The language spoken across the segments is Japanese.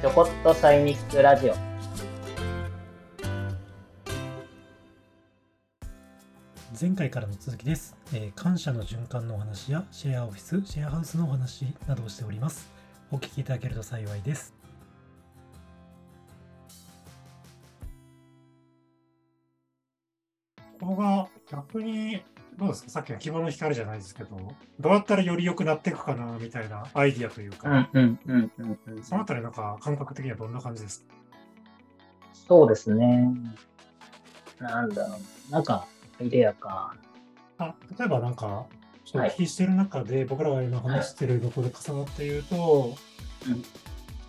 ちょこっとサイニックラジオ。前回からの続きです、えー感謝の循環のお話やシェアオフィス、シェアハウスのお話などをしております。お聞きいただけると幸いです。ここが逆にどうですか？さっきの希望の光じゃないですけど、どうやったらより良くなっていくかなみたいなアイディアというか、うんうんうんうんうん。そのあたりなんか感覚的にはどんな感じです？かそうですね。なんだろう。なんか、アイデアか。あ例えばなんか、ちょっとお聞きしてる中で、僕らが今話してるところで重なって言うと、うん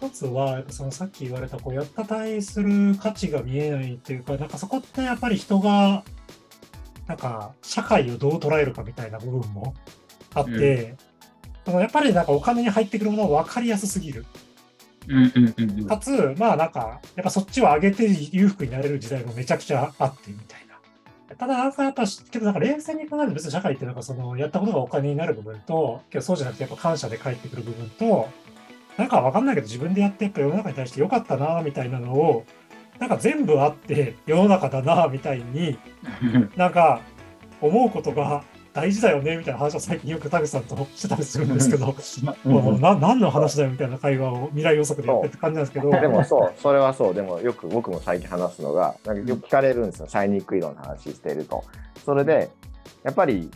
一つは、そのさっき言われた、こう、やった対する価値が見えないっていうか、なんかそこってやっぱり人が、なんか、社会をどう捉えるかみたいな部分もあって、そのやっぱりなんかお金に入ってくるものは分かりやすすぎる。うんうんうんうん。かつ、まあなんか、やっぱそっちを上げて裕福になれる時代もめちゃくちゃあってみたいな。ただなんかやっぱ、けどなんか冷静に考えると別に社会ってなんかそのやったことがお金になる部分と、けどそうじゃなくてやっぱ感謝で返ってくる部分と、なんかわかんないけど自分でやってやっぱ世の中に対して良かったなみたいなのを、なんか全部あって世の中だなみたいになんか思うことが大事だよねみたいな話を最近よく田口さんとしてたりするんですけど、もうな何の話だよみたいな会話を未来予測でやってるって感じなんですけど、でもそう、それはそう。でもよく僕も最近話すのが、なんかよく聞かれるんですよ。シャイニック色の話してると。それで、やっぱり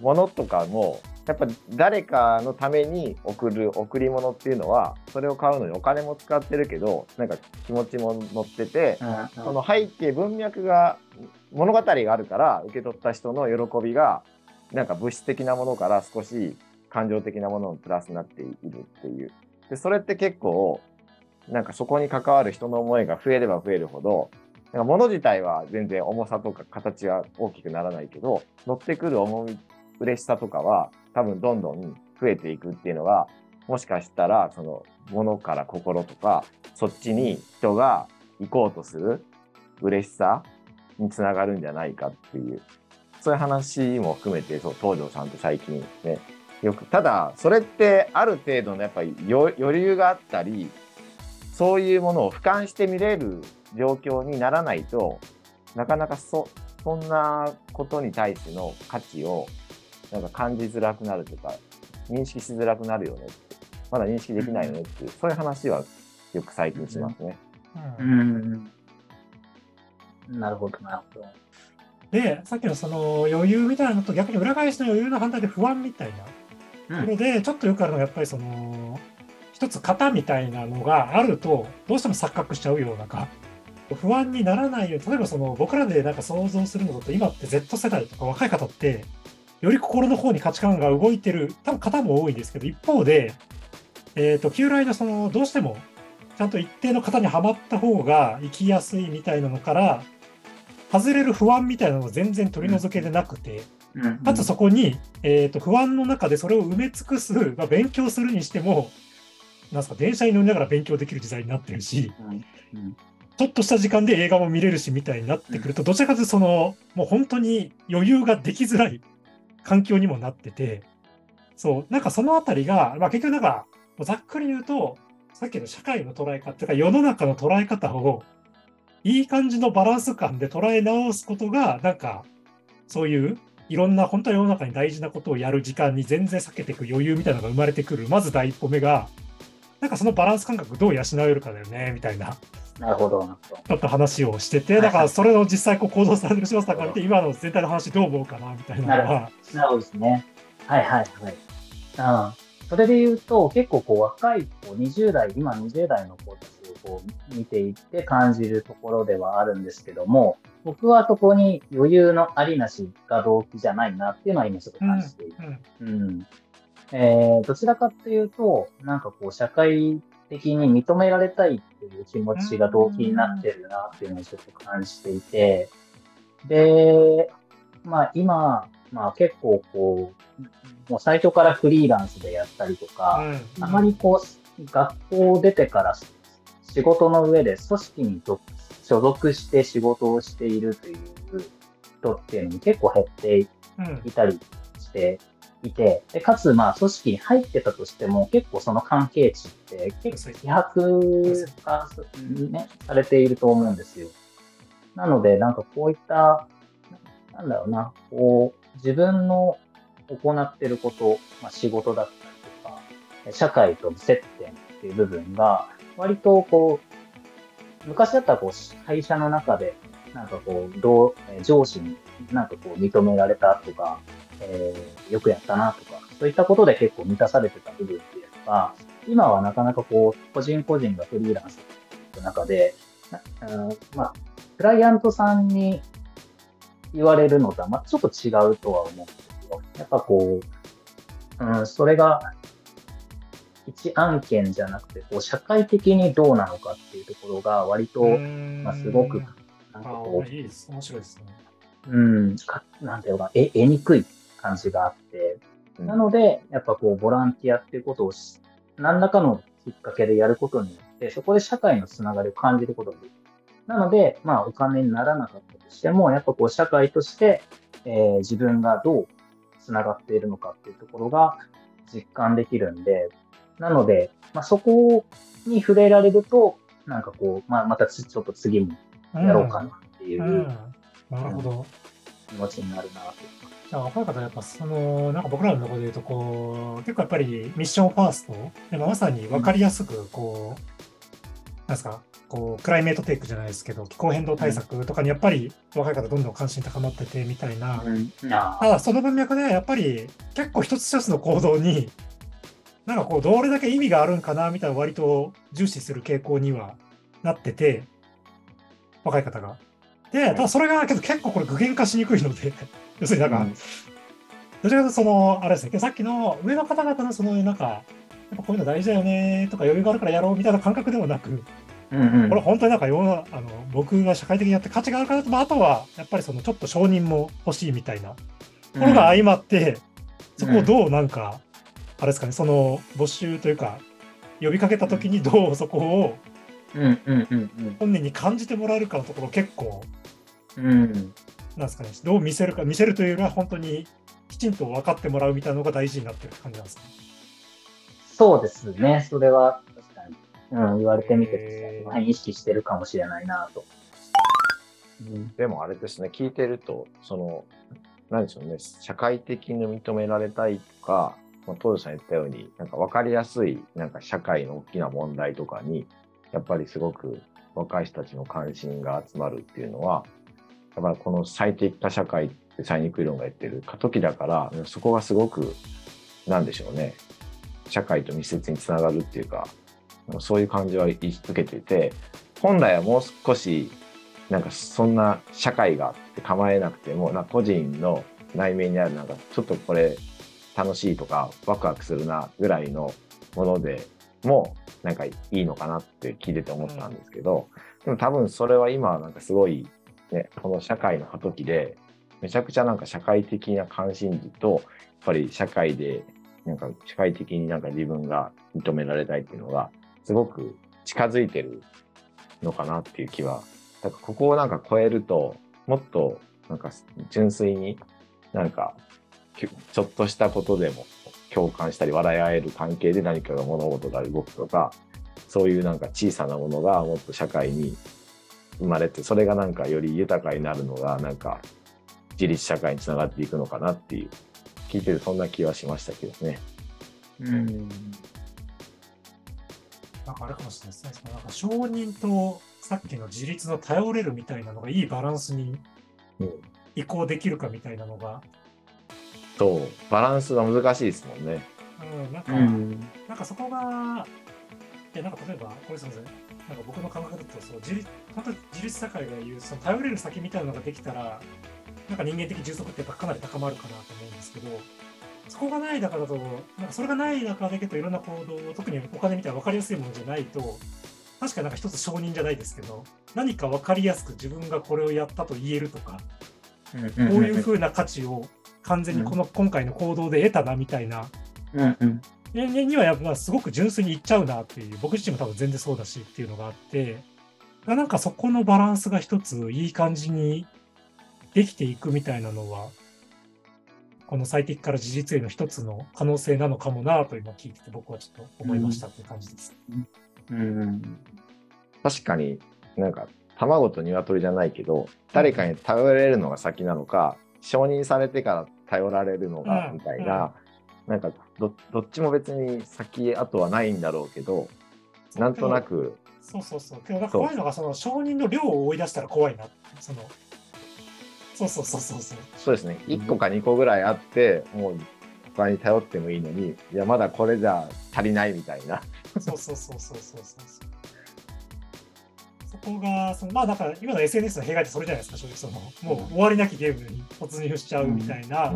物とかも、やっぱ誰かのために送る贈り物っていうのは、それを買うのにお金も使ってるけど、なんか気持ちも乗ってて、その背景文脈が物語があるから受け取った人の喜びがなんか物質的なものから少し感情的なもののプラスになっているっていう。でそれって結構なんかそこに関わる人の思いが増えれば増えるほどなんか物自体は全然重さとか形は大きくならないけど乗ってくる重い嬉しさとかは多分どんどん増えていくっていうのがもしかしたらその物から心とかそっちに人が行こうとする嬉しさにつながるんじゃないかっていうそういう話も含めてそう東條さんと最近ねよくただそれってある程度のやっぱり余余裕があったりそういうものを俯瞰して見れる状況にならないとなかなかそそんなことに対しての価値をなんか感じづらくなるとか認識しづらくなるよねってまだ認識できないよねっていうそういう話はよく最近しますね。ううんん。なるほど、なるほど。で、さっきのその余裕みたいなのと逆に裏返しの余裕の反対で不安みたいなところで、ちょっとよくあるのがやっぱりその、一つ型みたいなのがあると、どうしても錯覚しちゃうようなか、不安にならないように、例えばその僕らでなんか想像するのだと、今って Z 世代とか若い方って、より心の方に価値観が動いてる、多分方も多いんですけど、一方で、えっ、と、旧来のその、どうしても、ちゃんと一定の型にはまった方が生きやすいみたいなのから、外れる不安みたいなのが全然取り除けてなくて、うんかつそこに、えー、と不安の中でそれを埋め尽くす、まあ、勉強するにしても、なんすか電車に乗りながら勉強できる時代になってるし、ちょっとした時間で映画も見れるしみたいになってくると、どちらかというとその、もう本当に余裕ができづらい環境にもなってて、そう、なんかそのあたりが、まあ、結局なんか、ざっくり言うと、さっきの社会の捉え方、っていうか世の中の捉え方を、いい感じのバランス感で捉え直すことが、なんか、そういう、いろんな、本当は世の中に大事なことをやる時間に全然避けていく余裕みたいなのが生まれてくる、まず第一歩目が、なんかそのバランス感覚どう養えるかだよね、みたいな。なるほど。ちょっと話をしてて、だからそれを実際こう行動されてる柴田さんから見て、今の全体の話どう思うかなみたいなのは、なるほどですね。はいはいはい。あそれで言うと、結構こう若い子、20代、今20代の子たちをこう見ていって感じるところではあるんですけども、僕はそこに余裕のありなしが動機じゃないなっていうのは今ちょっと感じている。うんうん。えー、どちらかっていうと、なんかこう社会的に認められたいっていう気持ちが動機になってるなっていうのをちょっと感じていて、で、まあ今、まあ結構こう、もう最初からフリーランスでやったりとか、うん。あまりこう、学校を出てから仕事の上で組織に属所属して仕事をしているという人っていうのに結構減ってうんいたりしていて、でかつ、まあ、組織に入ってたとしても、結構その関係値って結構希薄化、ね、されていると思うんですよ。なので、なんかこういった、なんだろうな、こう、自分の行ってること、まあ、仕事だったりとか、社会との接点っていう部分が、割とこう、昔だったらこう、会社の中で、なんかこう、どう、上司になんかこう、認められたとか、えー、よくやったなとか、そういったことで結構満たされてた部分っていうのが、今はなかなかこう、個人個人がフリーランスの中で、まあ、クライアントさんに言われるのとは、まあ、ちょっと違うとは思うんですよ。やっぱこう、うん、それが一案件じゃなくて、こう、社会的にどうなのかっていうところが割と、まあ、すごく、なんかこう、いいです。面白いですね。うん、かなんていうか、え、得にくい感じがあって、なので、やっぱこう、ボランティアっていうことを何らかのきっかけでやることによって、そこで社会のつながりを感じることができる。なので、まあ、お金にならなかったとしても、やっぱこう、社会として、えー、自分がどうつながっているのかっていうところが実感できるんで、なので、まあ、そこに触れられると、なんかこう、まあ、またちょっと次もやろうかなっていう、うんうん、なるほど。気持ちになるなと。若い方はやっぱ、その、なんか僕らのところで言うと、こう、結構やっぱりミッションファースト、でまさに分かりやすく、こう、うん、なんですか、こう、クライメートテイクじゃないですけど、気候変動対策とかにやっぱり若い方どんどん関心高まっててみたいな。うん、ただ、その文脈でやっぱり結構一つ一つの行動に、なんかこう、どれだけ意味があるんかなみたいな割と重視する傾向にはなってて、若い方が。で、ただそれがけど結構これ具現化しにくいので、要するになんか、うん、どちらかというとその、あれですね、さっきの上の方々のその、なんか、やっぱこういうの大事だよねとか余裕があるからやろうみたいな感覚ではなく、うんうん、これ本当になんか世のあの僕が社会的にやって価値があるかなと、まあ、あとはやっぱりそのちょっと承認も欲しいみたいなところが相まって、そこをどうなんか、あれですかねその募集というか呼びかけた時にどうそこを本人に感じてもらえるかのところ結構、うん、なんですかね。どう見せるか見せるというよりは本当にきちんと分かってもらうみたいなのが大事になってる感じなんですか、ね、そうですね。それはうん、言われてみて、えー、意識してるかもしれないなと。うん、でもあれですね、聞いてると、その、何でしょうね、社会的に認められたいとか、まあ、東さん言ったように、なんか分かりやすい、なんか社会の大きな問題とかに、やっぱりすごく若い人たちの関心が集まるっていうのは、だこの最適化社会ってサイニック理論が言ってる過渡期だから、そこがすごく、なんでしょうね、社会と密接につながるっていうか、そういう感じは受けてて本来はもう少しなんかそんな社会がって構えなくてもな個人の内面にあるなんかちょっとこれ楽しいとかワクワクするなぐらいのものでもなんかいいのかなって聞いてて思ったんですけど、でも多分それは今なんかすごい、ね、この社会の過渡期でめちゃくちゃなんか社会的な関心事とやっぱり社会でなんか社会的になんか自分が認められたいっていうのがすごく近づいてるのかなっていう気は。だからここをなんか超えると、もっとなんか純粋になんかちょっとしたことでも共感したり笑い合える関係で何かが物事が動くとか、そういうなんか小さなものがもっと社会に生まれて、それがなんかより豊かになるのがなんか自立社会につながっていくのかなっていう、聞いてるそんな気はしましたけどね。うんなんかあれかもしれないですね。なんか承認とさっきの自立の頼れるみたいなのがいいバランスに移行できるかみたいなのが。そう、バランスが難しいですもんね。うん、なんか、うん、なんかそこが、え、なんか例えば、これすみません。なんか僕の感覚だと、そう自立本当自立社会が言う、その頼れる先みたいなのができたら、なんか人間的充足ってやっぱかなり高まるかなと思うんですけど、そこがない中だと、なんかそれがない中だけどいろんな行動を、特にお金みたいな分かりやすいものじゃないと、確かになんか一つ承認じゃないですけど、何か分かりやすく自分がこれをやったと言えるとか、こういうふうな価値を完全にこの今回の行動で得たなみたいな、にはやっぱすごく純粋にいっちゃうなっていう、僕自身も多分全然そうだしっていうのがあって、なんかそこのバランスが一ついい感じにできていくみたいなのは、この最適から事実への一つの可能性なのかもなと今聞いてて僕はちょっと思いましたっていう感じです。うん。確かになんか卵と鶏じゃないけど誰かに頼れるのが先なのか承認されてから頼られるのがみたいな、うんうん、なんかどっちも別に先あとはないんだろうけどなんとなくそうそうそう。けどなんか怖いのがその承認の量を追い出したら怖いな。そのそうそうそうそうそう。そうですね。1個か2個ぐらいあってもう他に頼ってもいいのにいやまだこれじゃ足りないみたいな。そうそうそうそうそうそう。そこが、そのまあだから今の SNS の弊害ってそれじゃないですか、正直。その、もう終わりなきゲームに突入しちゃうみたいな、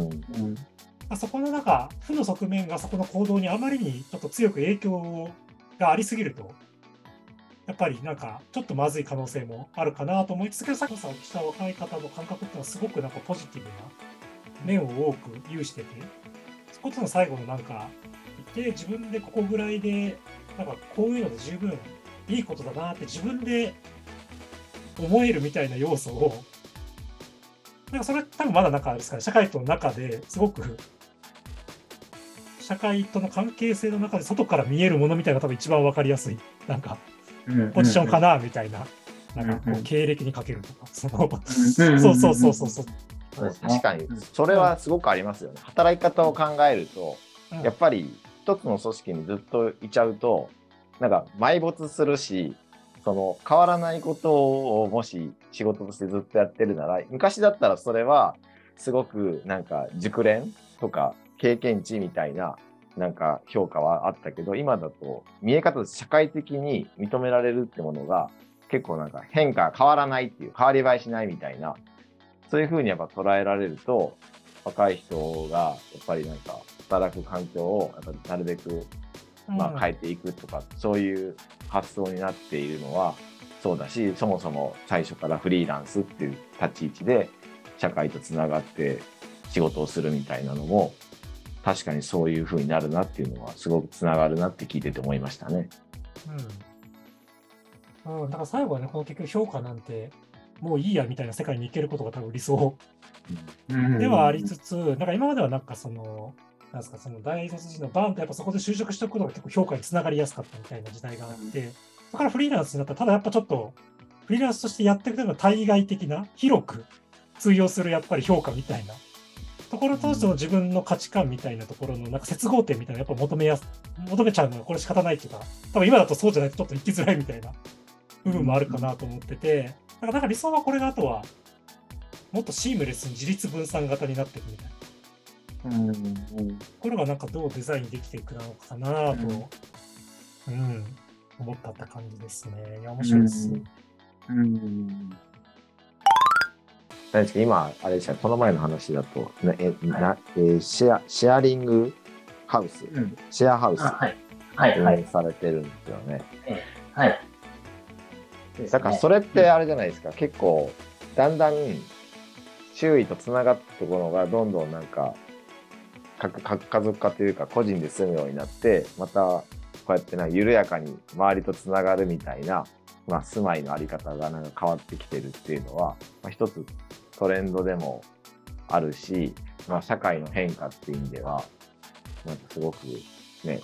あ、そこのなんか、負の側面がそこの行動にあまりにちょっと強く影響がありすぎると、やっぱりなんかちょっとまずい可能性もあるかなと思いつつけど、さっきさした若い方の感覚っていうのはすごくなんかポジティブな面を多く有してて、そことの最後のなんか、いて自分でここぐらいで、なんかこういうので十分いいことだなって自分で思えるみたいな要素を、なんかそれ多分まだ中ですかね、社会との中ですごく、社会との関係性の中で外から見えるものみたいなのが多分一番わかりやすい、なんか、ポジションかな、みたいな。なんかこう経歴にかけるとか、その、そうそうそうそうそう。確かに、それはすごくありますよね。働き方を考えると、やっぱり一つの組織にずっといちゃうと、なんか埋没するし、その変わらないことをもし仕事としてずっとやってるなら昔だったらそれはすごくなんか熟練とか経験値みたいななんか評価はあったけど今だと見え方社会的に認められるってものが結構なんか変化変わらないっていう変わり映えしないみたいなそういうふうにやっぱ捉えられると若い人がやっぱりなんか働く環境をやっぱなるべくまあ変えていくとか、そういう発想になっているのはそうだしそもそも最初からフリーランスっていう立ち位置で社会とつながって仕事をするみたいなのも確かにそういうふうになるなっていうのはすごくつながるなって聞いてて思いましたね。うん。うん、だから最後はね、この結局評価なんてもういいやみたいな世界に行けることが多分理想ではありつつ、なんか今まではなんかその、なんですか、その大卒時のバーンとやっぱそこで就職しておくことが結構評価につながりやすかったみたいな時代があって、そこからフリーランスになったら、ただやっぱちょっと、フリーランスとしてやっていくための対外的な、広く通用するやっぱり評価みたいなところとしての自分の価値観みたいなところのなんか接合点みたいなやっぱ求めやす、求めちゃうのはこれ仕方ないっていうか、多分今だとそうじゃないとちょっと生きづらいみたいな部分もあるかなと思ってて、だからなんか理想はこれがあとは、もっとシームレスに自立分散型になっていくみたいな。うん、これがなんかどうデザインできていくのかなと、うん、うん、思ったって感じですね。いや、面白いです。うん。うんですか今、あれでした。この前の話だと、ねえなえー、シェアシェアリングハウス、うん、シェアハウス、はい、はい、されてるんですよね。はい。だからそれってあれじゃないですか、結構、だんだん周囲とつながったところがどんどんなんか家族化というか個人で住むようになってまたこうやってな緩やかに周りとつながるみたいな、まあ、住まいの在り方がなんか変わってきてるっていうのは、まあ、一つトレンドでもあるし、まあ、社会の変化っていう意味ではなんかすごくね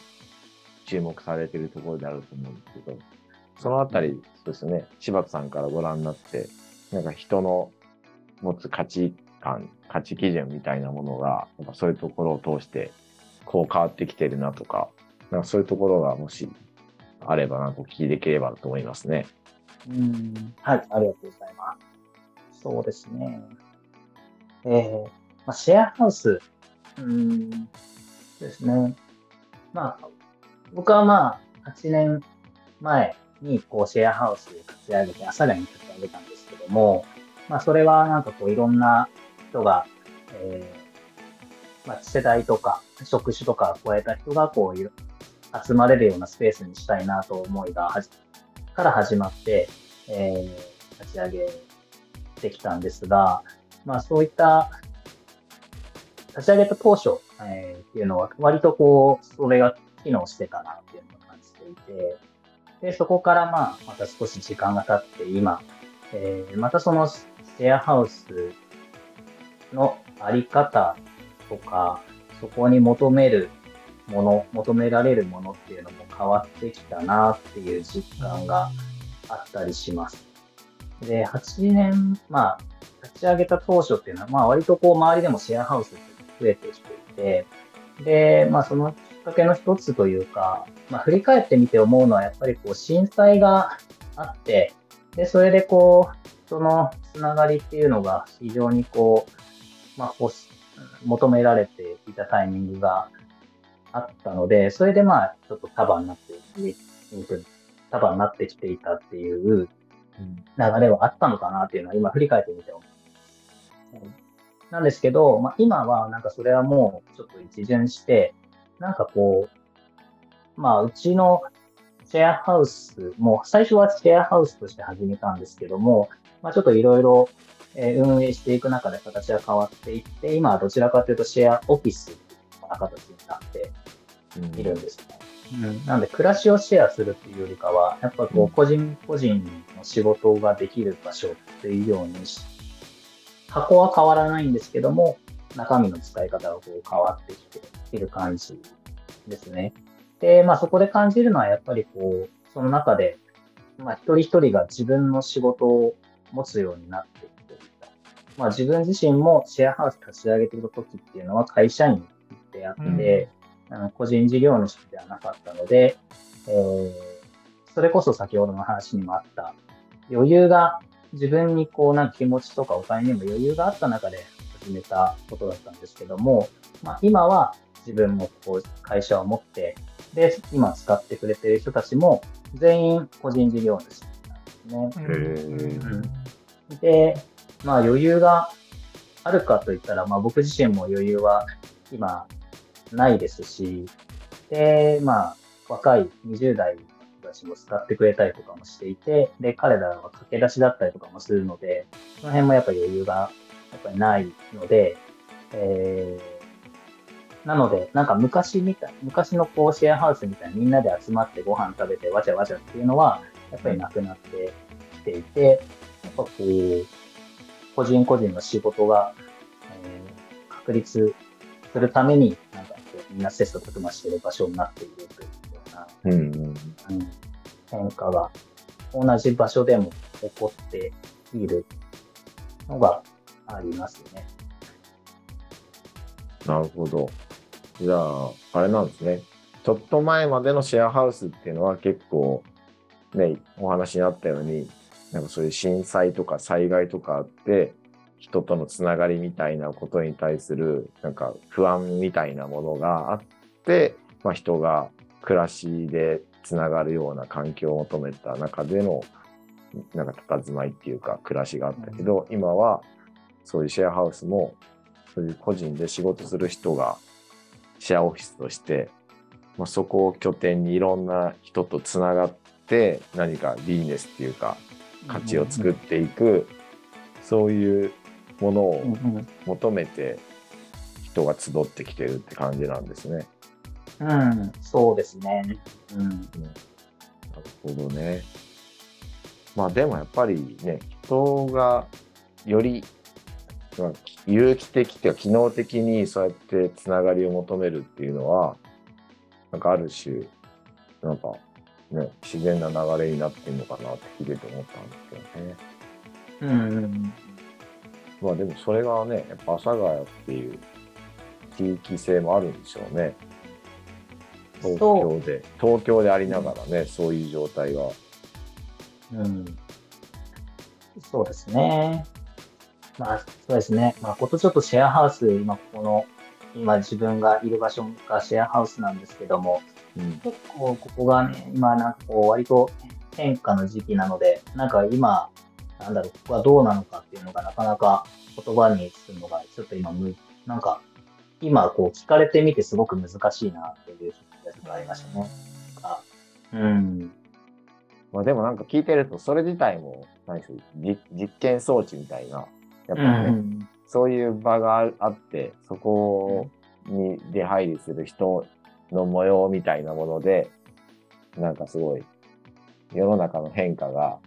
注目されてるところであると思うんですけどそのあたりですね柴田さんからご覧になってなんか人の持つ価値観価値基準みたいなものが、やっぱそういうところを通して、こう変わってきてるなとか、なんかそういうところがもしあればなんか、お聞きできればと思いますね。うん、はい、ありがとうございます。そうですね。えー、まあ、シェアハウス、うん、ですね。まあ、僕はまあ、8年前にこうシェアハウスを立ち上げて、朝霞に立ち上げたんですけども、まあ、それはなんかこういろんな人が、えー、まあ、世代とか職種とかを超えた人がこういう集まれるようなスペースにしたいなと思いがはじから始まって、えー、立ち上げてきたんですが、まあそういった立ち上げた当初、えー、っていうのは割とこう、それが機能してたなっていうのを感じていて、で、そこからまあ、また少し時間が経って今、えー、またそのシェアハウスのあり方とか、そこに求めるもの、求められるものっていうのも変わってきたなっていう実感があったりします。で、8年、まあ、立ち上げた当初っていうのは、まあ割とこう周りでもシェアハウスって増えてきていて、で、まあそのきっかけの一つというか、まあ振り返ってみて思うのはやっぱりこう震災があって、で、それでこう、そのつながりっていうのが非常にこう、まあ、求められていたタイミングがあったので、それでまあ、ちょっと束になって束になってきていたっていう流れはあったのかなっていうのは今振り返ってみて思う。なんですけど、まあ、今はなんかそれはもうちょっと一巡して、なんかこう、まあ、うちのシェアハウスも、最初はシェアハウスとして始めたんですけども、まあ、ちょっといろいろ運営していく中で形が変わっていって、今はどちらかというとシェアオフィスな形になっているんですね。うん、なんで、暮らしをシェアするっていうよりかは、やっぱこう、個人個人の仕事ができる場所っていうようにし、箱は変わらないんですけども、中身の使い方がこう変わってきている感じですね。で、まあそこで感じるのはやっぱりこう、その中で、まあ一人一人が自分の仕事を持つようになってきていた。まあ自分自身もシェアハウス立ち上げている時っていうのは会社員であって、うん、あの個人事業主ではなかったので、えー、それこそ先ほどの話にもあった余裕が自分にこうなんか気持ちとかお金にも余裕があった中で始めたことだったんですけども、まあ、今は自分もこう会社を持ってで、今使ってくれてる人たちも全員個人事業主なんですね。うん、で、まあ余裕があるかといったら、まあ僕自身も余裕は今ないですし、で、まあ若い20代の人たちも使ってくれたりとかもしていて、で、彼らは駆け出しだったりとかもするので、その辺もやっぱ余裕がやっぱりないので、えーなので、なんか昔みたい、昔のこうシェアハウスみたいにみんなで集まってご飯食べてわちゃわちゃっていうのは、やっぱりなくなってきていて、やっぱこう、個人個人の仕事が、えー、確立するために、なんかみんな切磋琢磨している場所になっているというような、うんうん、変化が同じ場所でも起こっているのがありますね。なるほど。じゃあ、あれなんですね。ちょっと前までのシェアハウスっていうのは結構、ね、お話にあったように、なんかそういう震災とか災害とかあって、人とのつながりみたいなことに対する、なんか不安みたいなものがあって、まあ、人が暮らしでつながるような環境を求めた中での、なんか佇まいっていうか暮らしがあったけど、今はそういうシェアハウスも、そういう個人で仕事する人がシェアオフィスとして、まあ、そこを拠点にいろんな人とつながって何かビジネスっていうか価値を作っていく、そういうものを求めて人が集ってきてるって感じなんですね。うん、そうですね。うん、なるほどね。まあでもやっぱりね、人がより有機的っていうか機能的にそうやってつながりを求めるっていうのはなんかある種なんかね自然な流れになってるのかなって聞いてて思ったんですけどね。うん、まあでもそれがねやっぱ阿佐ヶ谷っていう地域性もあるんでしょうね。東京で東京でありながらね、うん、そういう状態が。うん、そうですね。まあ、そうですね。まあ、ことちょっとシェアハウス、今、この、今自分がいる場所がシェアハウスなんですけども、うん、結構ここがね、今なんかこう、割と変化の時期なので、なんか今、なんだろう、ここはどうなのかっていうのがなかなか言葉にするのが、ちょっと今む、なんか、今こう聞かれてみてすごく難しいなっていう気がありましたね。うん。まあでもなんか聞いてると、それ自体も、何です実験装置みたいなやっぱね、うん、そういう場があってそこに出入りする人の模様みたいなものでなんかすごい世の中の変化が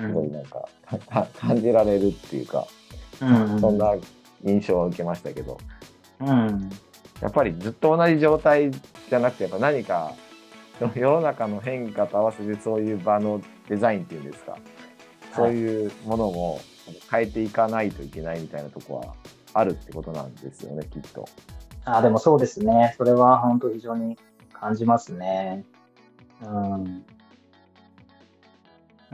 すごいなんか、うん、感じられるっていうか、うん、そんな印象を受けましたけどうん。やっぱりずっと同じ状態じゃなくてやっぱ何か 世の中の変化と合わせてそういう場のデザインっていうんですか、そういうものも変えていかないといけないみたいなとこはあるってことなんですよねきっと。あ、でもそうですね。それは本当非常に感じますね。うん。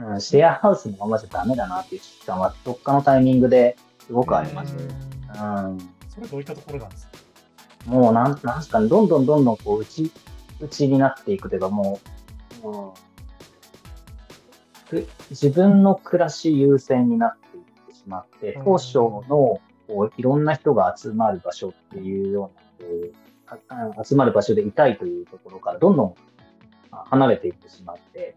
うん、シェアハウスのままじゃダメだなっていう危機感は、どっかのタイミングですごくありました。うん。それどういったところなんですか？もうなん、なんすかね、どんどんどんどんこう、内、内になっていくというか、もう、自分の暮らし優先になっていってしまって、当初の、こう、いろんな人が集まる場所っていうような、こう集まる場所でいたいというところから、どんどんあ離れていってしまって、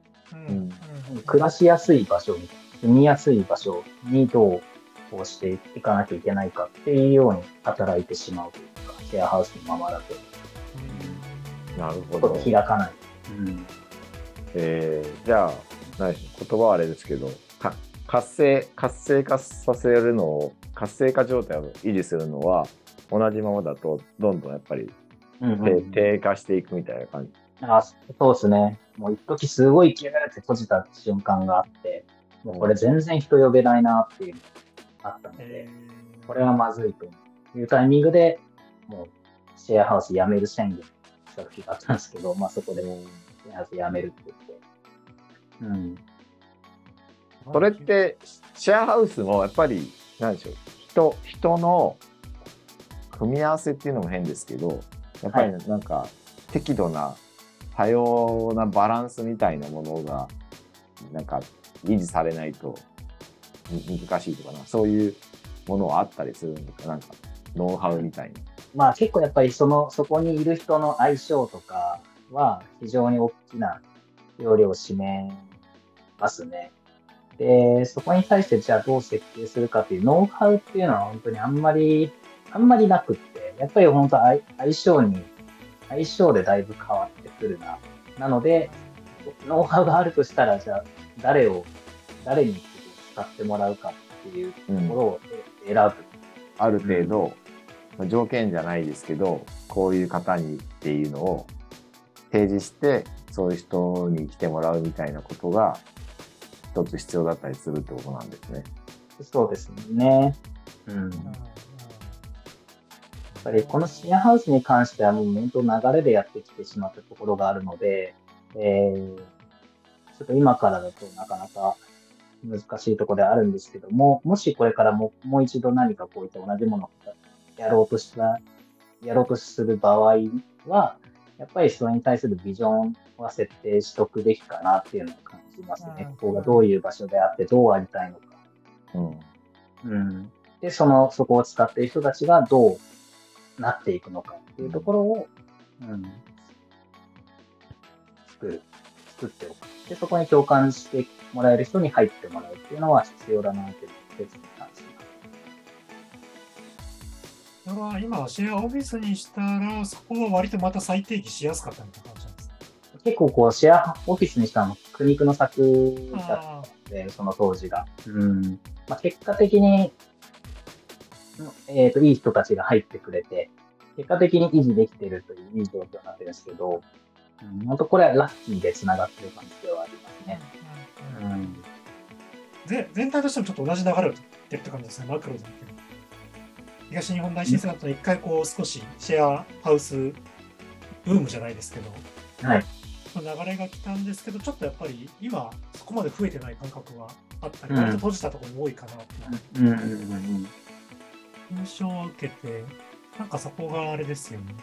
うん。うん。暮らしやすい場所に、住みやすい場所にどうこうしていかなきゃいけないかっていうように働いてしまうというか、シェアハウスのままだと、なるほど。開かない。うん。えーじゃあ何でしょう言葉はあれですけどか活性活性化させるのを活性化状態を維持するのは同じままだとどんどんやっぱり低うんうん。低下していくみたいな感じ。あそうですね。もう一時すごいキューって閉じた瞬間があって、もうこれ全然人呼べないなっていうのがあったので、えーこれはまずいというタイミングで、もうシェアハウス辞める宣言した時があったんですけど、まあそこでシェアハウス辞めるって言って。うん。それってシェアハウスもやっぱり何でしょう人人の組み合わせっていうのも変ですけどやっぱりなんか適度な多様なバランスみたいなものがなんか維持されないと難しいとかなそういうものはあったりするんですかなんかノウハウみたいな。まあ結構やっぱりその、そこにいる人の相性とかは非常に大きな要領を占めますね。で、そこに対してじゃあどう設計するかっていうノウハウっていうのは本当にあんまり、あんまりなくって、やっぱり本当相相性に、相性でだいぶ変わってくるな。なので、ノウハウがあるとしたら、じゃあ誰を、誰に使ってもらうかっていうところを選ぶ。ある程度、まあ条件じゃないですけどこういう方にっていうのを提示してそういう人に来てもらうみたいなことが一つ必要だったりするってことなんですね。そうですね。うん。やっぱりこのシェアハウスに関してはもう本当流れでやってきてしまったところがあるので、えー、ちょっと今からだとなかなか難しいところではあるんですけども、もしこれからももう一度何かこういった同じものをやろうとした、やろうとする場合は、やっぱりそれに対するビジョンは設定しとくべきかなっていうのを感じますね。うんここがどういう場所であってどうありたいのか。うんうん。で、その、そこを使っている人たちがどうなっていくのかっていうところを、うん、作る、作っておく。で、そこに共感してもらえる人に入ってもらうっていうのは必要だなって別に感じます。それは今、シェアオフィスにしたら、そこは割とまた再定義しやすかったみたいな感じなんですか結構こう、シェアオフィスにしたの苦肉の策だったあので、その当時が。うん。まあ、結果的に、えっ、と、いい人たちが入ってくれて、結果的に維持できてるといういい状況になってるんですけど、うん、本当これはラッキーで繋がってる感じではありますね。うんうんうん。ぜ全体としてもちょっと同じ流れを取ってるって感じですね、マクロで東日本大震災だと一回こう少しシェアハウスブームじゃないですけど、はい。流れが来たんですけど、ちょっとやっぱり今そこまで増えてない感覚はあったり、うん割と閉じたところも多いかなっていううんうんうん印象を受けて、なんかそこがあれですよね。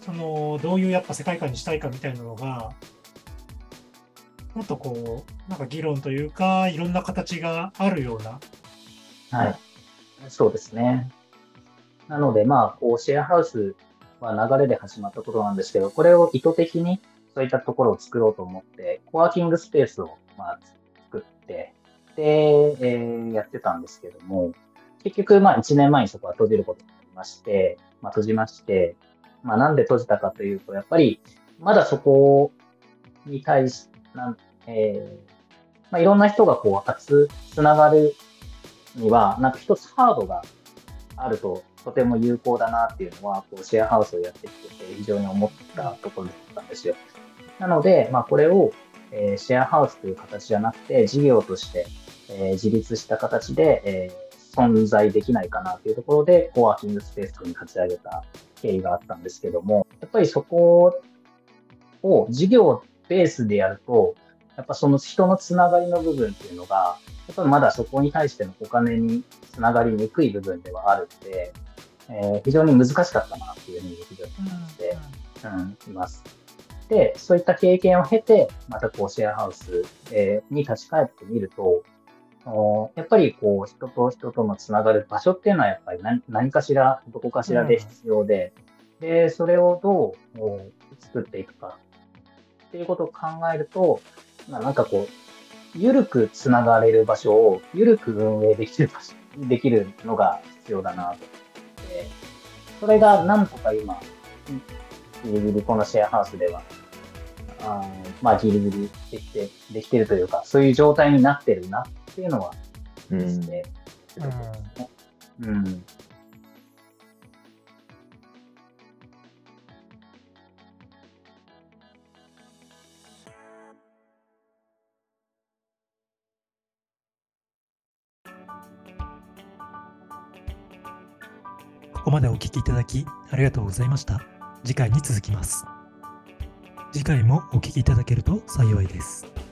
その、どういうやっぱ世界観にしたいかみたいなのが、もっとこう、なんか議論というか、いろんな形があるような、はい。そうですね。なので、まあ、こう、シェアハウスは流れで始まったことなんですけど、これを意図的にそういったところを作ろうと思って、コワーキングスペースを、まあ、作って、で、えーやってたんですけども、結局、まあ、1年前にそこは閉じることになりまして、まあ、閉じまして、まあ、なんで閉じたかというと、やっぱり、まだそこに対し、なんえーまあ、いろんな人がこう、つ、つながるには、なんか一つハードがあると、とても有効だなっていうのは、こうシェアハウスをやってきてて非常に思ったところだったんですよ。なので、まあ、これを、えー、シェアハウスという形じゃなくて、事業として、えー、自立した形で、えー、存在できないかなというところで、コワーキングスペースに立ち上げた経緯があったんですけども、やっぱりそこを事業ベースでやると、やっぱその人のつながりの部分っていうのが、やっぱりまだそこに対してのお金につながりにくい部分ではあるので、えー、非常に難しかったなっていうふうに非常に思って、うん、うん、います。で、そういった経験を経て、またこうシェアハウス、え、に立ち返ってみると、やっぱりこう人と人とのつながる場所っていうのはやっぱり何何かしら、どこかしらで必要で、うん、で、それをどう作っていくか。っていうことを考えると、まあ、なんかこう、ゆるくつながれる場所をゆるく運営できる場所、できるのが必要だなと。思って、それがなんとか今、ギリギリこのシェアハウスでは、あまあギリギリできて、できてるというか、そういう状態になってるなっていうのはですね。うん。うんここまでお聞きいただきありがとうございました。次回に続きます。次回もお聞きいただけると幸いです。